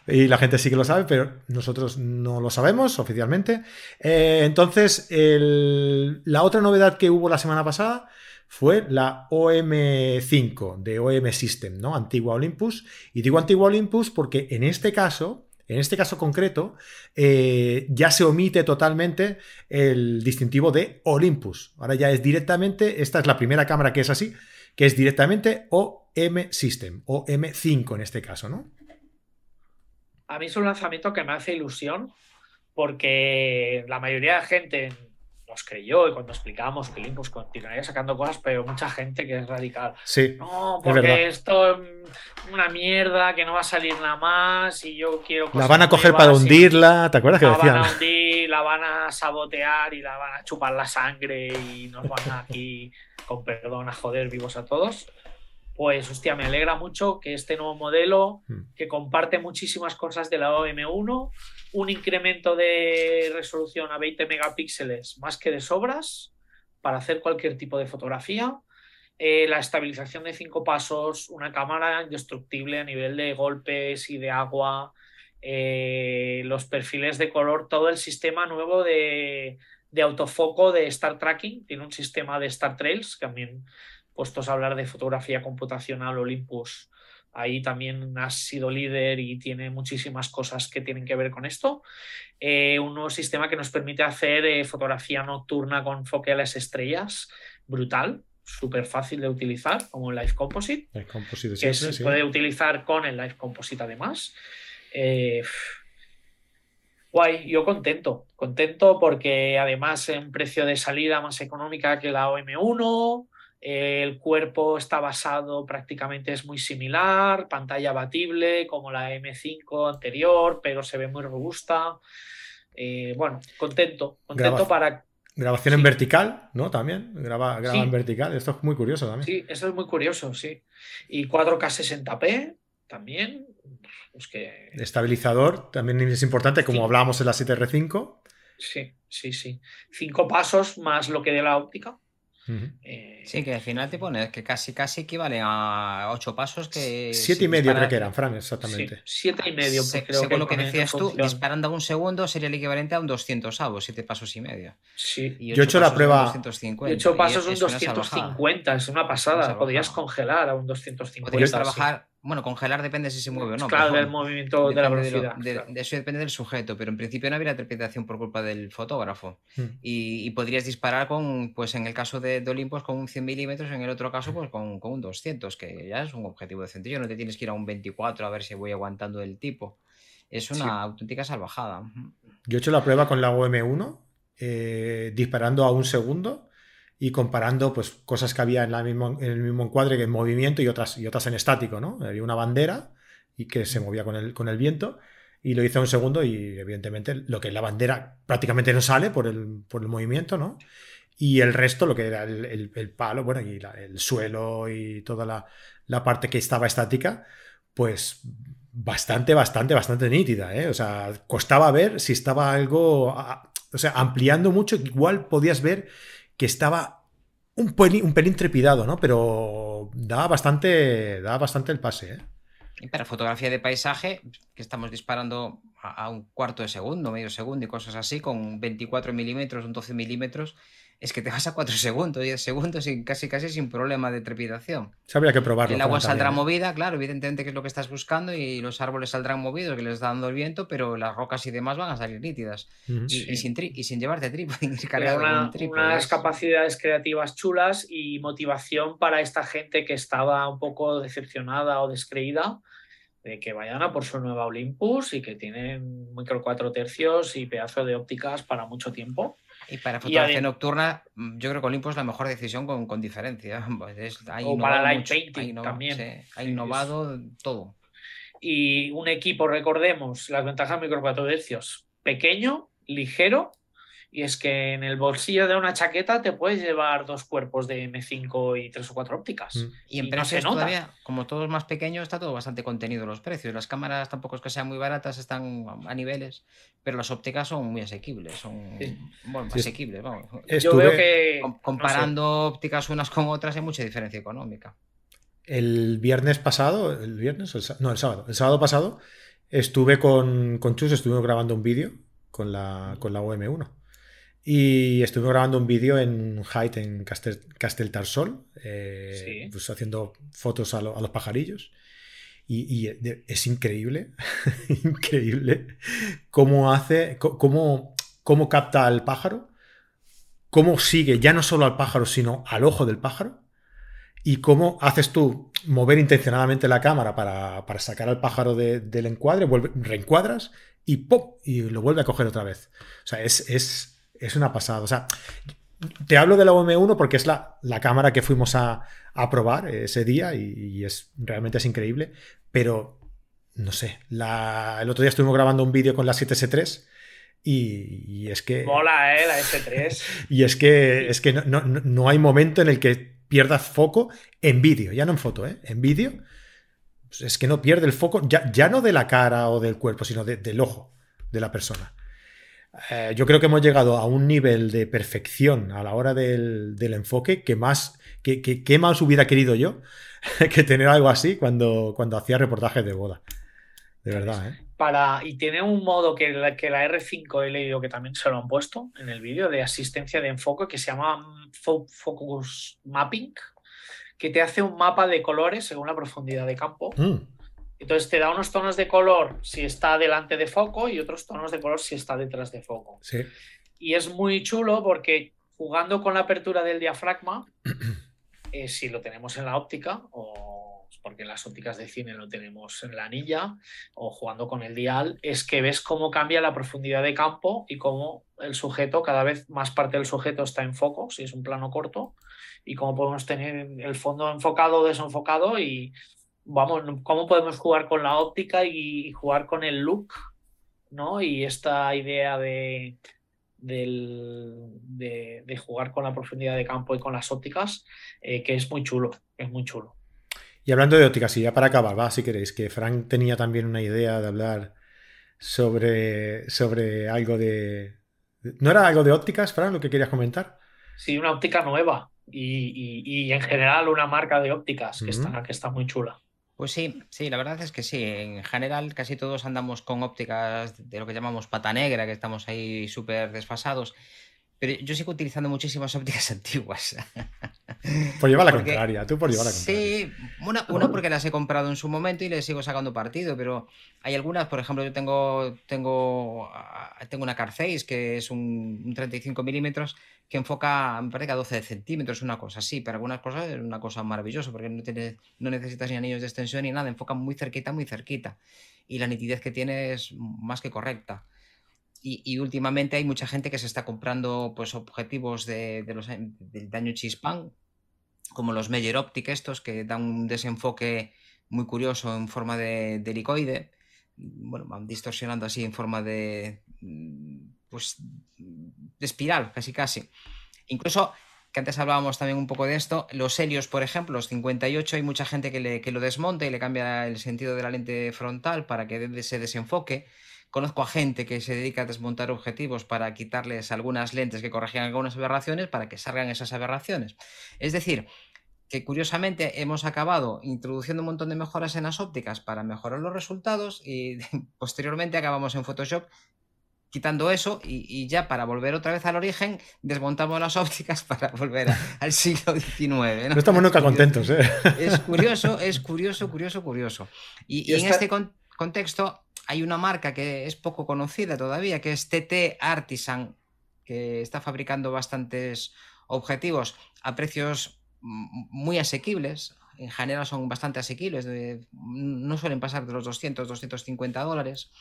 y la gente sí que lo sabe, pero nosotros no lo sabemos oficialmente. Eh, entonces, la otra novedad que hubo la semana pasada fue la OM5 de OM System, ¿no? Antigua Olympus. Y digo antigua Olympus porque en este caso en este caso concreto, eh, ya se omite totalmente el distintivo de Olympus. Ahora ya es directamente, esta es la primera cámara que es así, que es directamente OM System, o M5 en este caso, ¿no? A mí es un lanzamiento que me hace ilusión porque la mayoría de gente nos creyó y cuando explicábamos que Olympus continuaría sacando cosas, pero mucha gente que es radical. Sí. No, porque esto es una mierda, que no va a salir nada más y yo quiero. La van a coger para hundirla, ¿te acuerdas que decían? La van a hundir, la van a sabotear y la van a chupar la sangre y nos van aquí, con perdón, a joder vivos a todos. Pues, hostia, me alegra mucho que este nuevo modelo, hmm. que comparte muchísimas cosas de la OM1, un incremento de resolución a 20 megapíxeles más que de sobras para hacer cualquier tipo de fotografía. Eh, la estabilización de cinco pasos, una cámara indestructible a nivel de golpes y de agua, eh, los perfiles de color, todo el sistema nuevo de, de, autofoco de Star Tracking. Tiene un sistema de Star Trails, también puestos a hablar de fotografía computacional Olympus ahí también has sido líder y tiene muchísimas cosas que tienen que ver con esto. Eh, un nuevo sistema que nos permite hacer eh, fotografía nocturna con focales estrellas, brutal, súper fácil de utilizar, como el Live Composite, que se puede utilizar con el Live Composite además. Eh, guay, yo contento, contento porque además en precio de salida más económica que la OM1, el cuerpo está basado, prácticamente es muy similar, pantalla abatible como la M5 anterior, pero se ve muy robusta. Eh, bueno, contento, contento para... Grabación en vertical, ¿no? También, graba, en vertical, esto es muy curioso también. Sí, eso es muy curioso, sí. Y 4K 60p también. Pues que... Estabilizador también es importante, como hablábamos en la 7R5. Sí, sí, sí. Cinco pasos más lo que de la óptica. Eh, sí, que al final te pones que casi casi equivale a ocho pasos que. Siete y medio creo que eran, Fran, exactamente. siete y medio, pues según lo que decías tú, disparando a un segundo sería el equivalente a un 200 avos, siete pasos y medio. Sí. Yo he hecho la prueba. 250, ocho pasos es un 250, es una pasada. Podrías congelar a un 250. Podrías trabajar bueno, congelar depende si se mueve o no. Claro, del movimiento de la velocidad. De, eso depende del sujeto, pero en principio no habría trepidación por culpa del fotógrafo. Hmm. Y, podrías disparar con, pues en el caso de, Olympus, con un 100 milímetros, en el otro caso, pues con, un 200, que ya es un objetivo de centrillo. No te tienes que ir a un 24 a ver si voy aguantando el tipo. Es una auténtica salvajada. Yo he hecho la prueba con la OM1, eh, disparando a un segundo y comparando pues, cosas que había en, la mismo, en el mismo encuadre que en movimiento y otras, y otras en estático. ¿no? Había una bandera y que se movía con el, con el viento y lo hice un segundo y evidentemente lo que es la bandera prácticamente no sale por el, por el movimiento, ¿no? Y el resto, lo que era el, el, palo, bueno, y el suelo y toda la, la, parte que estaba estática, pues bastante, bastante, bastante nítida, ¿eh? O sea, costaba ver si estaba algo, o sea, ampliando mucho, igual podías ver que estaba un pelín, un trepidado, ¿no? Pero daba bastante, daba bastante el pase, ¿eh? Fotografía de paisaje, que estamos disparando a, un cuarto de segundo, medio segundo y cosas así, con 24 milímetros, un 12 milímetros, es que te vas a 4 segundos, 10 segundos y casi casi sin problema de trepidación. habría que probarlo. El agua saldrá ¿eh? movida, claro, evidentemente que es lo que estás buscando y los árboles saldrán movidos, que les está dando el viento, pero las rocas y demás van a salir nítidas. y, sin y, sin llevarte trípode, una, unas capacidades creativas chulas y motivación para esta gente que estaba un poco decepcionada o descreída de que vayan a por su nueva Olympus y que tienen micro 4 tercios y pedazo de ópticas para mucho tiempo. Y para fotografía nocturna, mm, yo creo que Olympus es la mejor decisión con, con diferencia. Es, o para light painting también. ha innovado todo. Y un equipo, recordemos, las ventajas micro 4 tercios, pequeño, ligero y es que en el bolsillo de una chaqueta te puedes llevar dos cuerpos de M5 y tres o cuatro ópticas. Mm. Y en precios todavía, como todo es más pequeño, está todo bastante contenido los precios. Las cámaras tampoco es que sean muy baratas, están a niveles, pero las ópticas son muy asequibles, son bueno, asequibles. Vamos. Yo veo que comparando ópticas unas con otras hay mucha diferencia económica. El viernes pasado, el viernes, no, el sábado, el sábado pasado estuve con, con Chus, estuvimos grabando un vídeo con la, con la OM1. Y estuve grabando un vídeo en Height, en Castel, Tarsol, eh, pues haciendo fotos a, los pajarillos. Y, es increíble, increíble cómo hace, cómo, cómo capta al pájaro, cómo sigue ya no solo al pájaro, sino al ojo del pájaro, y cómo haces tú mover intencionadamente la cámara para, sacar al pájaro del encuadre, reencuadras y ¡pop! Y lo vuelve a coger otra vez. O sea, es, es, una pasada. O sea, te hablo de la OM1 porque es la, la cámara que fuimos a, probar ese día y, es realmente es increíble. Pero, no sé, el otro día estuvimos grabando un vídeo con la 7S3 y, es que... Mola, ¿eh? La S3. y es que, es que no, no, hay momento en el que pierdas foco en vídeo, ya no en foto, ¿eh? En vídeo pues es que no pierde el foco, ya, ya no de la cara o del cuerpo, sino del ojo de la persona. Eh, yo creo que hemos llegado a un nivel de perfección a la hora del, enfoque que más, que, más hubiera querido yo que tener algo así cuando, cuando hacía reportajes de boda. De verdad, ¿eh? Para, y tiene un modo que la, que la R5 he leído que también se lo han puesto en el vídeo de asistencia de enfoque que se llama Focus Mapping, que te hace un mapa de colores según la profundidad de campo. Mm. Entonces te da unos tonos de color si está delante de foco y otros tonos de color si está detrás de foco. Sí. Y es muy chulo porque jugando con la apertura del diafragma, eh, si lo tenemos en la óptica, o porque en las ópticas de cine lo tenemos en la anilla, o jugando con el dial, es que ves cómo cambia la profundidad de campo y cómo el sujeto, cada vez más parte del sujeto está en foco, si es un plano corto, y cómo podemos tener el fondo enfocado o desenfocado y vamos, cómo podemos jugar con la óptica y jugar con el look, ¿no? Y esta idea de, de, jugar con la profundidad de campo y con las ópticas, eh, que es muy chulo, es muy chulo. Y hablando de ópticas, y ya para acabar, va, si queréis, que Frank tenía también una idea de hablar sobre, sobre algo de... ¿No era algo de ópticas, Frank, lo que querías comentar? Sí, una óptica nueva y, en general una marca de ópticas que, está, que está muy chula. Pues sí, sí, la verdad es que sí. En general, casi todos andamos con ópticas de lo que llamamos pata negra, que estamos ahí súper desfasados. Pero yo sigo utilizando muchísimas ópticas antiguas. Por llevar la contraria, tú por llevar la contraria. Sí, una, porque las he comprado en su momento y le sigo sacando partido, pero hay algunas, por ejemplo, yo tengo, tengo, ah, tengo una Carface que es un, 35 milímetros que enfoca, me parece que a 12 centímetros, una cosa así, pero algunas cosas es una cosa maravillosa porque no, tiene, no necesitas ni anillos de extensión ni nada, enfoca muy cerquita, muy cerquita. Y la nitidez que tiene es más que correcta. Y, últimamente hay mucha gente que se está comprando pues, objetivos de, del daño chispán, como los Meyer Optic estos, que dan un desenfoque muy curioso en forma de, helicoide. Bueno, van distorsionando así en forma de, pues, de espiral, casi casi. Incluso, que antes hablábamos también un poco de esto, los helios, por ejemplo, los 58, hay mucha gente que, le, que lo desmonta y le cambia el sentido de la lente frontal para que ese desenfoque. Conozco a gente que se dedica a desmontar objetivos para quitarles algunas lentes que corregían algunas aberraciones para que salgan esas aberraciones. Es decir, que curiosamente hemos acabado introduciendo un montón de mejoras en las ópticas para mejorar los resultados y posteriormente acabamos en Photoshop quitando eso y, ya para volver otra vez al origen desmontamos las ópticas para volver al siglo XIX. ¿no? estamos nunca contentos. ¿eh? Es curioso, es curioso, curioso, curioso. Y, en este contexto hay una marca que es poco conocida todavía, que es TT Artisan, que está fabricando bastantes objetivos a precios muy asequibles. En general son bastante asequibles, no suelen pasar de los 200, 250 dólares.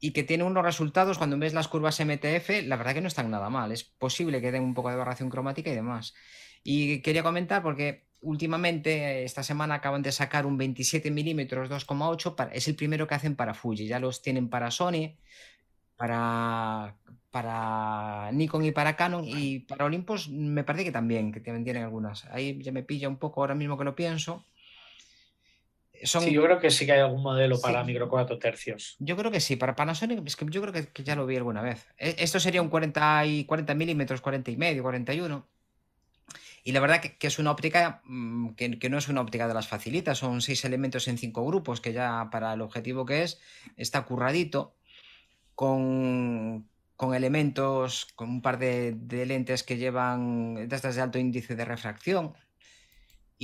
Y que tiene unos resultados, cuando ves las curvas MTF, la verdad que no están nada mal. Es posible que den un poco de aberración cromática y demás. Y quería comentar porque últimamente, esta semana acaban de sacar un 27 milímetros 2,8, es el primero que hacen para Fuji, ya los tienen para Sony, para, para Nikon y para Canon y para Olympus me parece que también, que tienen algunas. Ahí ya me pilla un poco ahora mismo que lo pienso. Sí, yo creo que sí que hay algún modelo para micro 4 tercios. Yo creo que sí, para Panasonic, es que yo creo que, ya lo vi alguna vez. E, esto sería un 40, y 40 milímetros, 40 y medio, 41. Y la verdad que, es una óptica mm, que, no es una óptica de las facilitas, son seis elementos en cinco grupos, que ya para el objetivo que es está curradito, con, elementos, con un par de, lentes que llevan de estas de alto índice de refracción.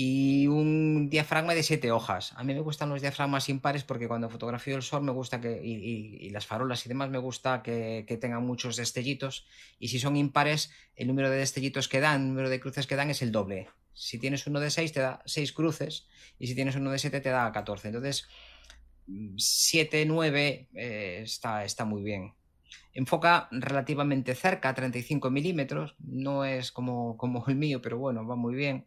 Y un diafragma de siete hojas. A mí me gustan los diafragmas impares porque cuando fotografío el sol me gusta que, y, las farolas y demás, me gusta que, tengan muchos destellitos. Y si son impares, el número de destellitos que dan, el número de cruces que dan es el doble. Si tienes uno de seis, te da seis cruces. Y si tienes uno de siete, te da 14. Entonces, 7, 9 eh, está, está muy bien. Enfoca relativamente cerca, 35 milímetros. No es como, como el mío, pero bueno, va muy bien.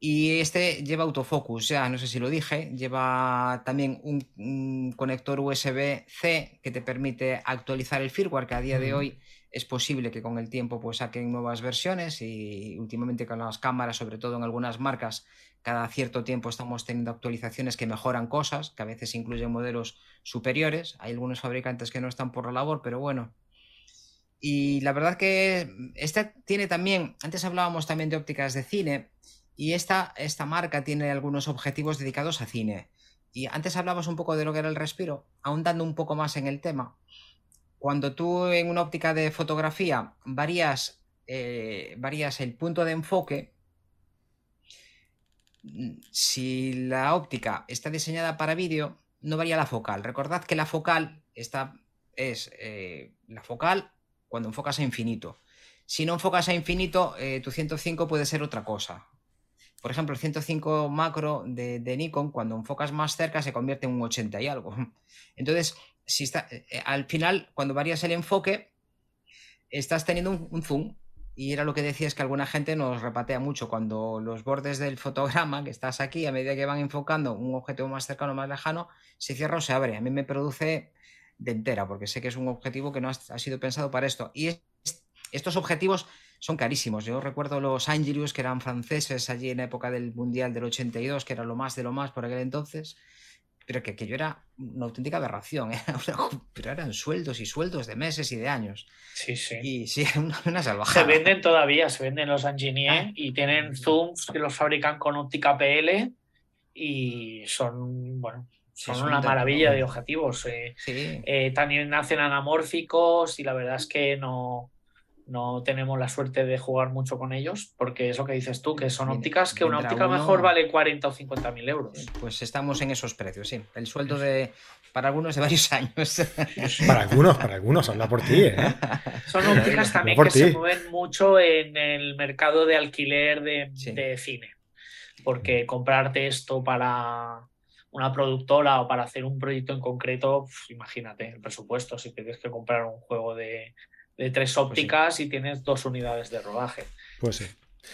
Y este lleva autofocus, ya no sé si lo dije, lleva también un, conector USB-C que te permite actualizar el firmware, que a día de hoy es posible que con el tiempo pues saquen nuevas versiones y últimamente con las cámaras, sobre todo en algunas marcas, cada cierto tiempo estamos teniendo actualizaciones que mejoran cosas, que a veces incluyen modelos superiores. Hay algunos fabricantes que no están por la labor, pero bueno. Y la verdad que este tiene también, antes hablábamos también de ópticas de cine, y esta, marca tiene algunos objetivos dedicados a cine. Y antes hablabas un poco de lo que era el respiro, ahondando un poco más en el tema. Cuando tú en una óptica de fotografía varías, eh, varías el punto de enfoque, si la óptica está diseñada para vídeo, no varía la focal. Recordad que la focal es eh, la focal cuando enfocas a infinito. Si no enfocas a infinito, eh, tu 105 puede ser otra cosa por ejemplo, el 105 macro de, Nikon, cuando enfocas más cerca, se convierte en un 80 y algo. Entonces, si está, eh, eh, al final, cuando varías el enfoque, estás teniendo un, zoom. Y era lo que decías que alguna gente nos repatea mucho cuando los bordes del fotograma que estás aquí, a medida que van enfocando un objetivo más cercano o más lejano, se cierra o se abre. A mí me produce de entera, porque sé que es un objetivo que no ha, ha sido pensado para esto. Y estos objetivos son carísimos. Yo recuerdo los Angelus, que eran franceses allí en época del Mundial del 82, que era lo más de lo más por aquel entonces, pero que, que yo era una auténtica aberración, pero eran sueldos y sueldos de meses y de años. Sí, sí. Y sí, una, una salvajada. Se venden todavía, se venden los Angenier ah. y tienen zooms que los fabrican con óptica PL y son, bueno, son una maravilla de objetivos. Eh. Eh, también hacen anamórficos y la verdad es que no, no tenemos la suerte de jugar mucho con ellos, porque eso que dices tú, que son ópticas, que una óptica mejor vale 40 o 50 mil euros. Pues estamos en esos precios, sí. El sueldo de para algunos de varios años. Para algunos, para algunos, habla por ti. ¿eh? Son ópticas también que se mueven mucho en el mercado de alquiler de, de cine, porque comprarte esto para una productora o para hacer un proyecto en concreto, imagínate el presupuesto, si tienes que comprar un juego de de tres pues ópticas y tienes dos unidades de rodaje. Pues sí.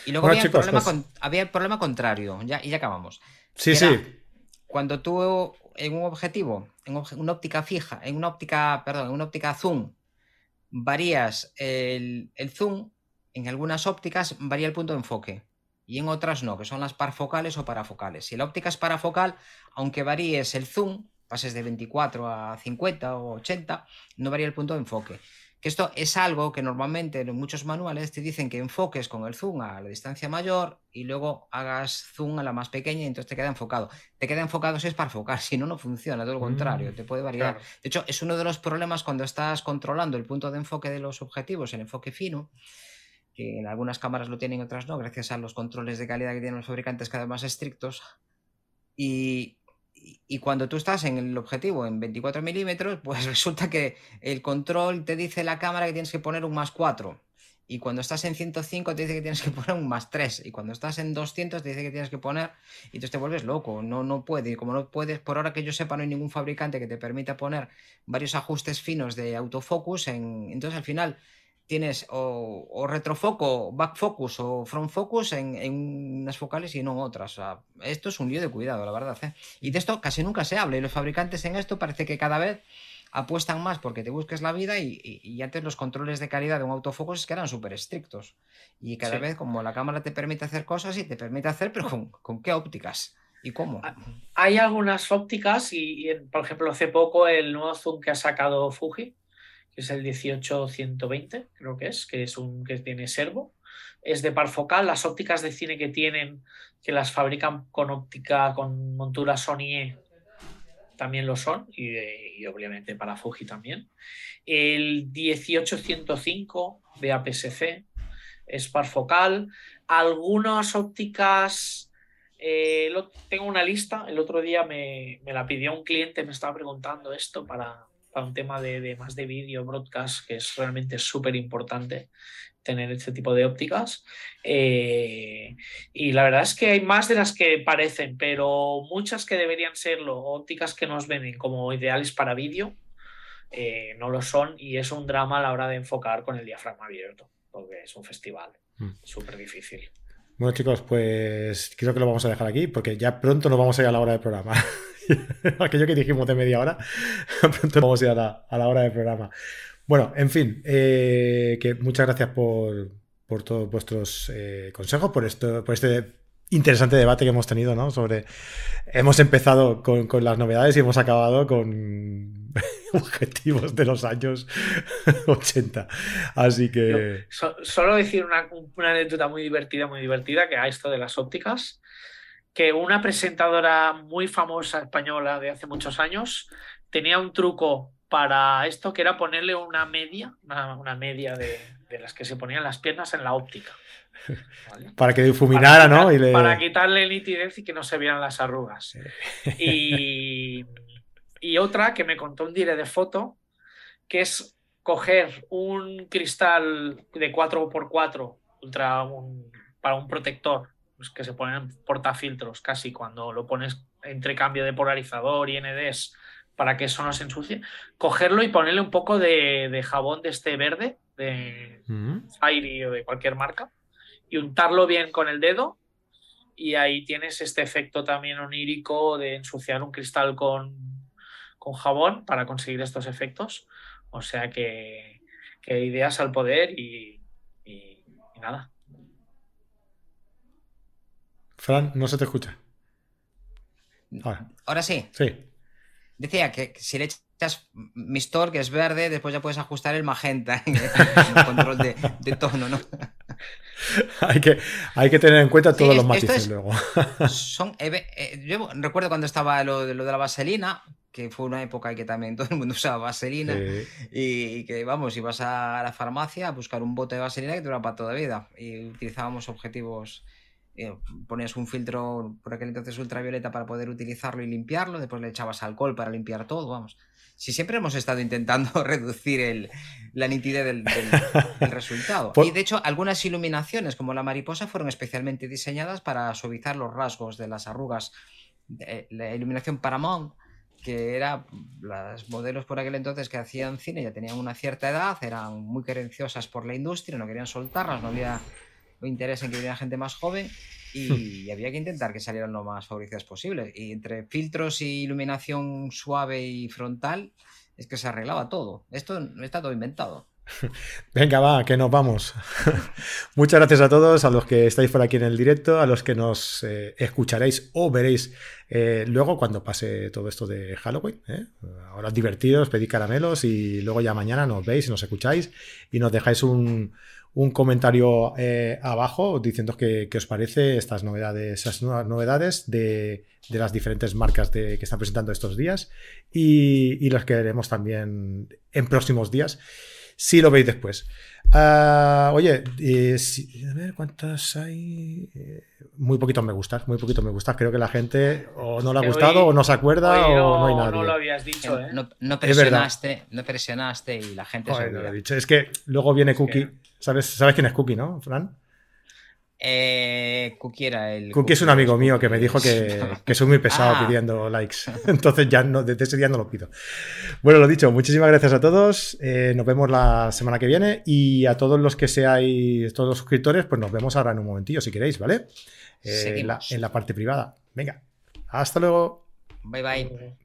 Y luego había, el problema pues había, el problema contrario, ya, y ya acabamos. Sí, sí. Cuando tú en un objetivo, en una óptica fija, en una óptica, perdón, en una óptica zoom, varías el, el zoom, en algunas ópticas varía el punto de enfoque y en otras no, que son las parfocales o parafocales. Si la óptica es parafocal, aunque varíes el zoom, pases de 24 a 50 o 80, no varía el punto de enfoque esto es algo que normalmente en muchos manuales te dicen que enfoques con el zoom a la distancia mayor y luego hagas zoom a la más pequeña y entonces te queda enfocado. Te queda enfocado si es para enfocar, si no, no funciona, todo lo contrario, mm, te puede variar. De hecho, es uno de los problemas cuando estás controlando el punto de enfoque de los objetivos, el enfoque fino, que en algunas cámaras lo tienen, otras no, gracias a los controles de calidad que tienen los fabricantes cada vez más estrictos. Y, y cuando tú estás en el objetivo en 24 milímetros, pues resulta que el control te dice la cámara que tienes que poner un más 4. Y cuando estás en 105 te dice que tienes que poner un más 3. Y cuando estás en 200 te dice que tienes que poner... Y entonces te vuelves loco. No, no puede. Y como no puedes, por ahora que yo sepa, no hay ningún fabricante que te permita poner varios ajustes finos de autofocus. En... Entonces al final tienes o, retrofoco, back focus o front focus en, unas focales y no en otras. esto es un lío de cuidado, la verdad. ¿eh? Y de esto casi nunca se habla y los fabricantes en esto parece que cada vez apuestan más porque te busques la vida y, antes los controles de calidad de un autofocus es que eran súper estrictos. Y cada vez como la cámara te permite hacer cosas y te permite hacer, pero ¿con, con qué ópticas? ¿Y cómo? Ah, hay algunas ópticas y, por ejemplo, hace poco el nuevo zoom que ha sacado Fuji, que es el 18120, creo que es, que es un que tiene servo. Es de par focal. Las ópticas de cine que tienen, que las fabrican con óptica, con montura Sony E, también lo son, y, obviamente para Fuji también. El 18105 de APS-C es parfocal. Algunas ópticas, eh, tengo una lista, el otro día me, la pidió un cliente, me estaba preguntando esto para, para un tema de, más de vídeo, broadcast, que es realmente súper importante tener este tipo de ópticas. Eh, y la verdad es que hay más de las que parecen, pero muchas que deberían serlo, ópticas que nos ven como ideales para vídeo, eh, no lo son y es un drama a la hora de enfocar con el diafragma abierto, porque es un festival mm. súper difícil. Bueno chicos, pues creo que lo vamos a dejar aquí porque ya pronto nos vamos a ir a la hora del programa. Aquello que dijimos de media hora, pronto vamos a ir a la, a la hora del programa. Bueno, en fin, eh, que muchas gracias por, todos vuestros eh, consejos, por, esto, por este interesante debate que hemos tenido, ¿no? Sobre. Hemos empezado con, las novedades y hemos acabado con objetivos de los años 80. Así que. solo decir una, una, anécdota muy divertida, muy divertida, que a esto de las ópticas, que una presentadora muy famosa española de hace muchos años tenía un truco para esto que era ponerle una media, una, media de, las que se ponían las piernas en la óptica. Para que difuminara, ¿no? Para quitarle nitidez y que no se vieran las arrugas. Y, y otra que me contó un dire de foto, que es coger un cristal de 4x4 ultra para un protector, pues que se ponen portafiltros casi cuando lo pones entre cambio de polarizador y NDs para que eso no se ensucie, cogerlo y ponerle un poco de, jabón de este verde, de mm. Fairy o de cualquier marca, y untarlo bien con el dedo. Y ahí tienes este efecto también onírico de ensuciar un cristal con, jabón para conseguir estos efectos. O sea que, ideas al poder y, y nada. Fran, no se te escucha. Ahora. Ahora sí. Sí. Decía que si le echas Mistor, que es verde, después ya puedes ajustar el magenta en el control de, tono, ¿no? hay, que, hay que tener en cuenta todos los matices luego. son, eh, yo recuerdo cuando estaba lo, lo, de la vaselina, que fue una época en que también todo el mundo usaba vaselina, y, que vamos, ibas a la farmacia a buscar un bote de vaselina que duraba para toda la vida. Y utilizábamos objetivos eh, ponías un filtro por aquel entonces ultravioleta para poder utilizarlo y limpiarlo, después le echabas alcohol para limpiar todo, vamos. Si siempre hemos estado intentando reducir el, la nitidez del, resultado. Y de hecho, algunas iluminaciones, como la mariposa, fueron especialmente diseñadas para suavizar los rasgos de las arrugas. La iluminación Paramount, que era los modelos por aquel entonces que hacían cine, ya tenían una cierta edad, eran muy querenciosas por la industria, no querían soltarlas, no había interés en que viniera gente más joven y había que intentar que salieran lo más favorecidas posible. Y entre filtros y iluminación suave y frontal, es que se arreglaba todo. Esto está todo inventado. Venga, va, que nos vamos. Muchas gracias a todos, a los que estáis por aquí en el directo, a los que nos eh, escucharéis o veréis eh, luego cuando pase todo esto de Halloween. ¿eh? Ahora divertidos, pedid caramelos y luego ya mañana nos veis y nos escucháis y nos dejáis un, un comentario eh, abajo diciendo qué os parece estas novedades, esas nuevas novedades de, las diferentes marcas de, que están presentando estos días y, y los que veremos también en próximos días, si lo veis después. Ah, oye, eh, a ver cuántas hay. Eh, muy poquitos me gustas, muy poquitos me gustas. Creo que la gente o no le ha gustado o no se acuerda o no, hay nadie. No lo habías dicho, ¿eh? No, presionaste, no presionaste y la gente se lo dicho. Es que luego viene Cookie. ¿Sabes, ¿Sabes quién es Cookie, no, Fran? Eh, Cookie era el. Cookie, es un amigo mío que me dijo que, que soy muy pesado ah. pidiendo likes. Entonces ya no, desde ese día no lo pido. Bueno, lo dicho, muchísimas gracias a todos. Eh, nos vemos la semana que viene. Y a todos los que seáis, todos los suscriptores, pues nos vemos ahora en un momentillo si queréis, ¿vale? Eh, en, la, en la parte privada. Venga, hasta luego. Bye bye.